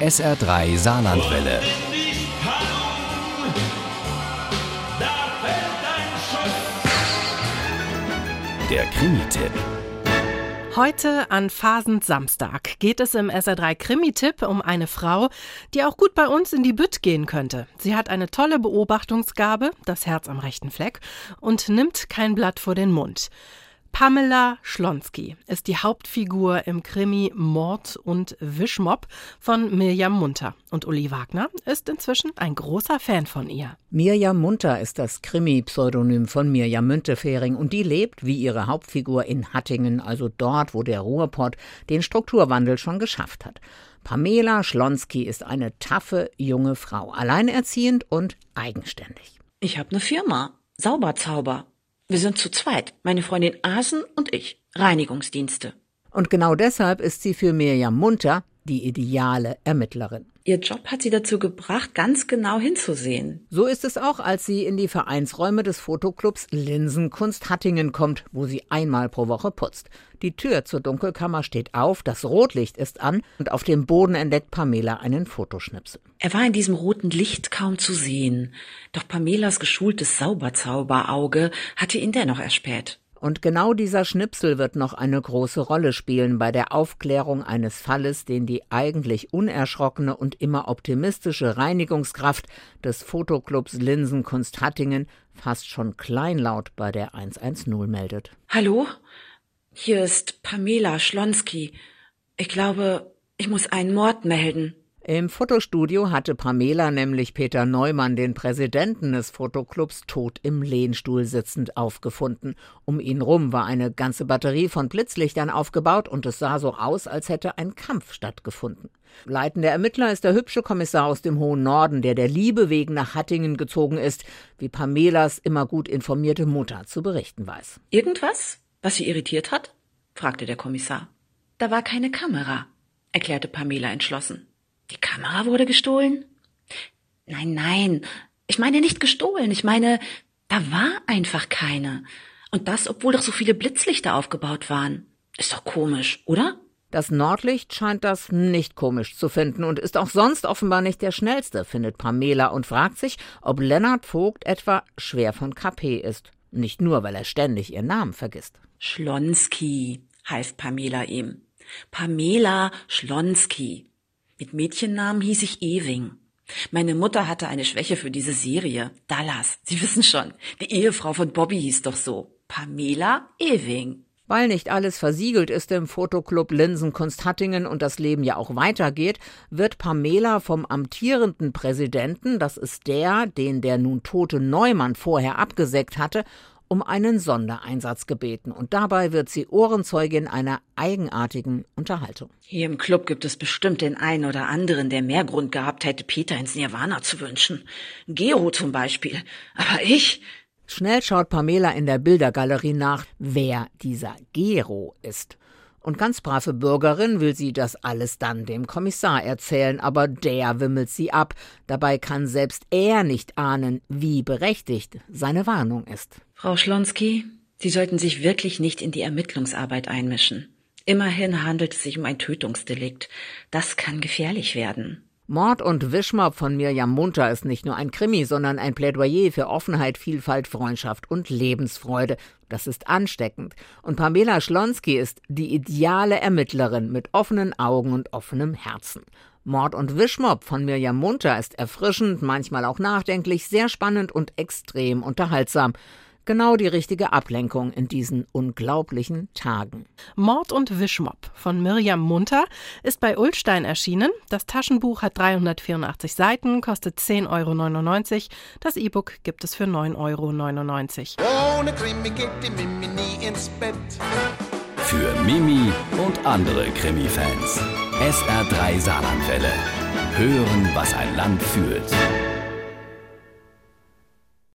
SR3 Saarlandwelle. Der Krimi-Tipp. Heute an Phasensamstag geht es im SR3 Krimi-Tipp um eine Frau, die auch gut bei uns in die Bütt gehen könnte. Sie hat eine tolle Beobachtungsgabe, das Herz am rechten Fleck, und nimmt kein Blatt vor den Mund. Pamela Schlonski ist die Hauptfigur im Krimi Mord und Wischmopp von Mirjam Munter. Und Uli Wagner ist inzwischen ein großer Fan von ihr. Mirjam Munter ist das Krimi-Pseudonym von Mirjam Müntefering und die lebt wie ihre Hauptfigur in Hattingen, also dort, wo der Ruhrpott den Strukturwandel schon geschafft hat. Pamela Schlonski ist eine taffe junge Frau, alleinerziehend und eigenständig. Ich habe eine Firma, Sauberzauber. Wir sind zu zweit, meine Freundin Asen und ich, Reinigungsdienste. Und genau deshalb ist sie für Mirjam Munter die ideale Ermittlerin. Ihr Job hat sie dazu gebracht, ganz genau hinzusehen. So ist es auch, als sie in die Vereinsräume des Fotoclubs Linsenkunst Hattingen kommt, wo sie einmal pro Woche putzt. Die Tür zur Dunkelkammer steht auf, das Rotlicht ist an und auf dem Boden entdeckt Pamela einen Fotoschnipsel. Er war in diesem roten Licht kaum zu sehen, doch Pamelas geschultes Sauberzauberauge hatte ihn dennoch erspäht. Und genau dieser Schnipsel wird noch eine große Rolle spielen bei der Aufklärung eines Falles, den die eigentlich unerschrockene und immer optimistische Reinigungskraft des Fotoclubs Linsenkunst Hattingen fast schon kleinlaut bei der 110 meldet. Hallo? Hier ist Pamela Schlonski. Ich glaube, ich muss einen Mord melden. Im Fotostudio hatte Pamela nämlich Peter Neumann, den Präsidenten des Fotoclubs, tot im Lehnstuhl sitzend aufgefunden. Um ihn rum war eine ganze Batterie von Blitzlichtern aufgebaut und es sah so aus, als hätte ein Kampf stattgefunden. Leitender Ermittler ist der hübsche Kommissar aus dem hohen Norden, der der Liebe wegen nach Hattingen gezogen ist, wie Pamelas immer gut informierte Mutter zu berichten weiß. Irgendwas, was Sie irritiert hat? fragte der Kommissar. Da war keine Kamera, erklärte Pamela entschlossen. Die Kamera wurde gestohlen? Nein, nein. Ich meine nicht gestohlen. Ich meine, da war einfach keine. Und das, obwohl doch so viele Blitzlichter aufgebaut waren. Ist doch komisch, oder? Das Nordlicht scheint das nicht komisch zu finden und ist auch sonst offenbar nicht der schnellste, findet Pamela und fragt sich, ob Lennart Vogt etwa schwer von KP ist. Nicht nur, weil er ständig ihren Namen vergisst. Schlonski, heißt Pamela ihm. Pamela Schlonski. Mit Mädchennamen hieß ich Ewing. Meine Mutter hatte eine Schwäche für diese Serie. Dallas, Sie wissen schon. Die Ehefrau von Bobby hieß doch so. Pamela Ewing. Weil nicht alles versiegelt ist im Fotoclub Linsenkunst Hattingen und das Leben ja auch weitergeht, wird Pamela vom amtierenden Präsidenten, das ist der, den der nun tote Neumann vorher abgesägt hatte, um einen Sondereinsatz gebeten und dabei wird sie Ohrenzeugin einer eigenartigen Unterhaltung. Hier im Club gibt es bestimmt den einen oder anderen, der mehr Grund gehabt hätte, Peter ins Nirvana zu wünschen. Gero zum Beispiel. Aber ich. Schnell schaut Pamela in der Bildergalerie nach, wer dieser Gero ist. Und ganz brave Bürgerin will sie das alles dann dem Kommissar erzählen, aber der wimmelt sie ab. Dabei kann selbst er nicht ahnen, wie berechtigt seine Warnung ist. Frau Schlonski, Sie sollten sich wirklich nicht in die Ermittlungsarbeit einmischen. Immerhin handelt es sich um ein Tötungsdelikt. Das kann gefährlich werden. Mord und Wischmopp von Mirjam Munter ist nicht nur ein Krimi, sondern ein Plädoyer für Offenheit, Vielfalt, Freundschaft und Lebensfreude. Das ist ansteckend. Und Pamela Schlonski ist die ideale Ermittlerin mit offenen Augen und offenem Herzen. Mord und Wischmopp von Mirjam Munter ist erfrischend, manchmal auch nachdenklich, sehr spannend und extrem unterhaltsam. Genau die richtige Ablenkung in diesen unglaublichen Tagen. Mord und Wischmopp von Mirjam Munter ist bei Ulstein erschienen. Das Taschenbuch hat 384 Seiten, kostet 10,99 Euro. Das E-Book gibt es für 9,99 Euro. Ohne Krimi geht die Mimi nie ins Bett. Für Mimi und andere Krimi-Fans. SR3 Saarlandwelle. Hören, was ein Land fühlt.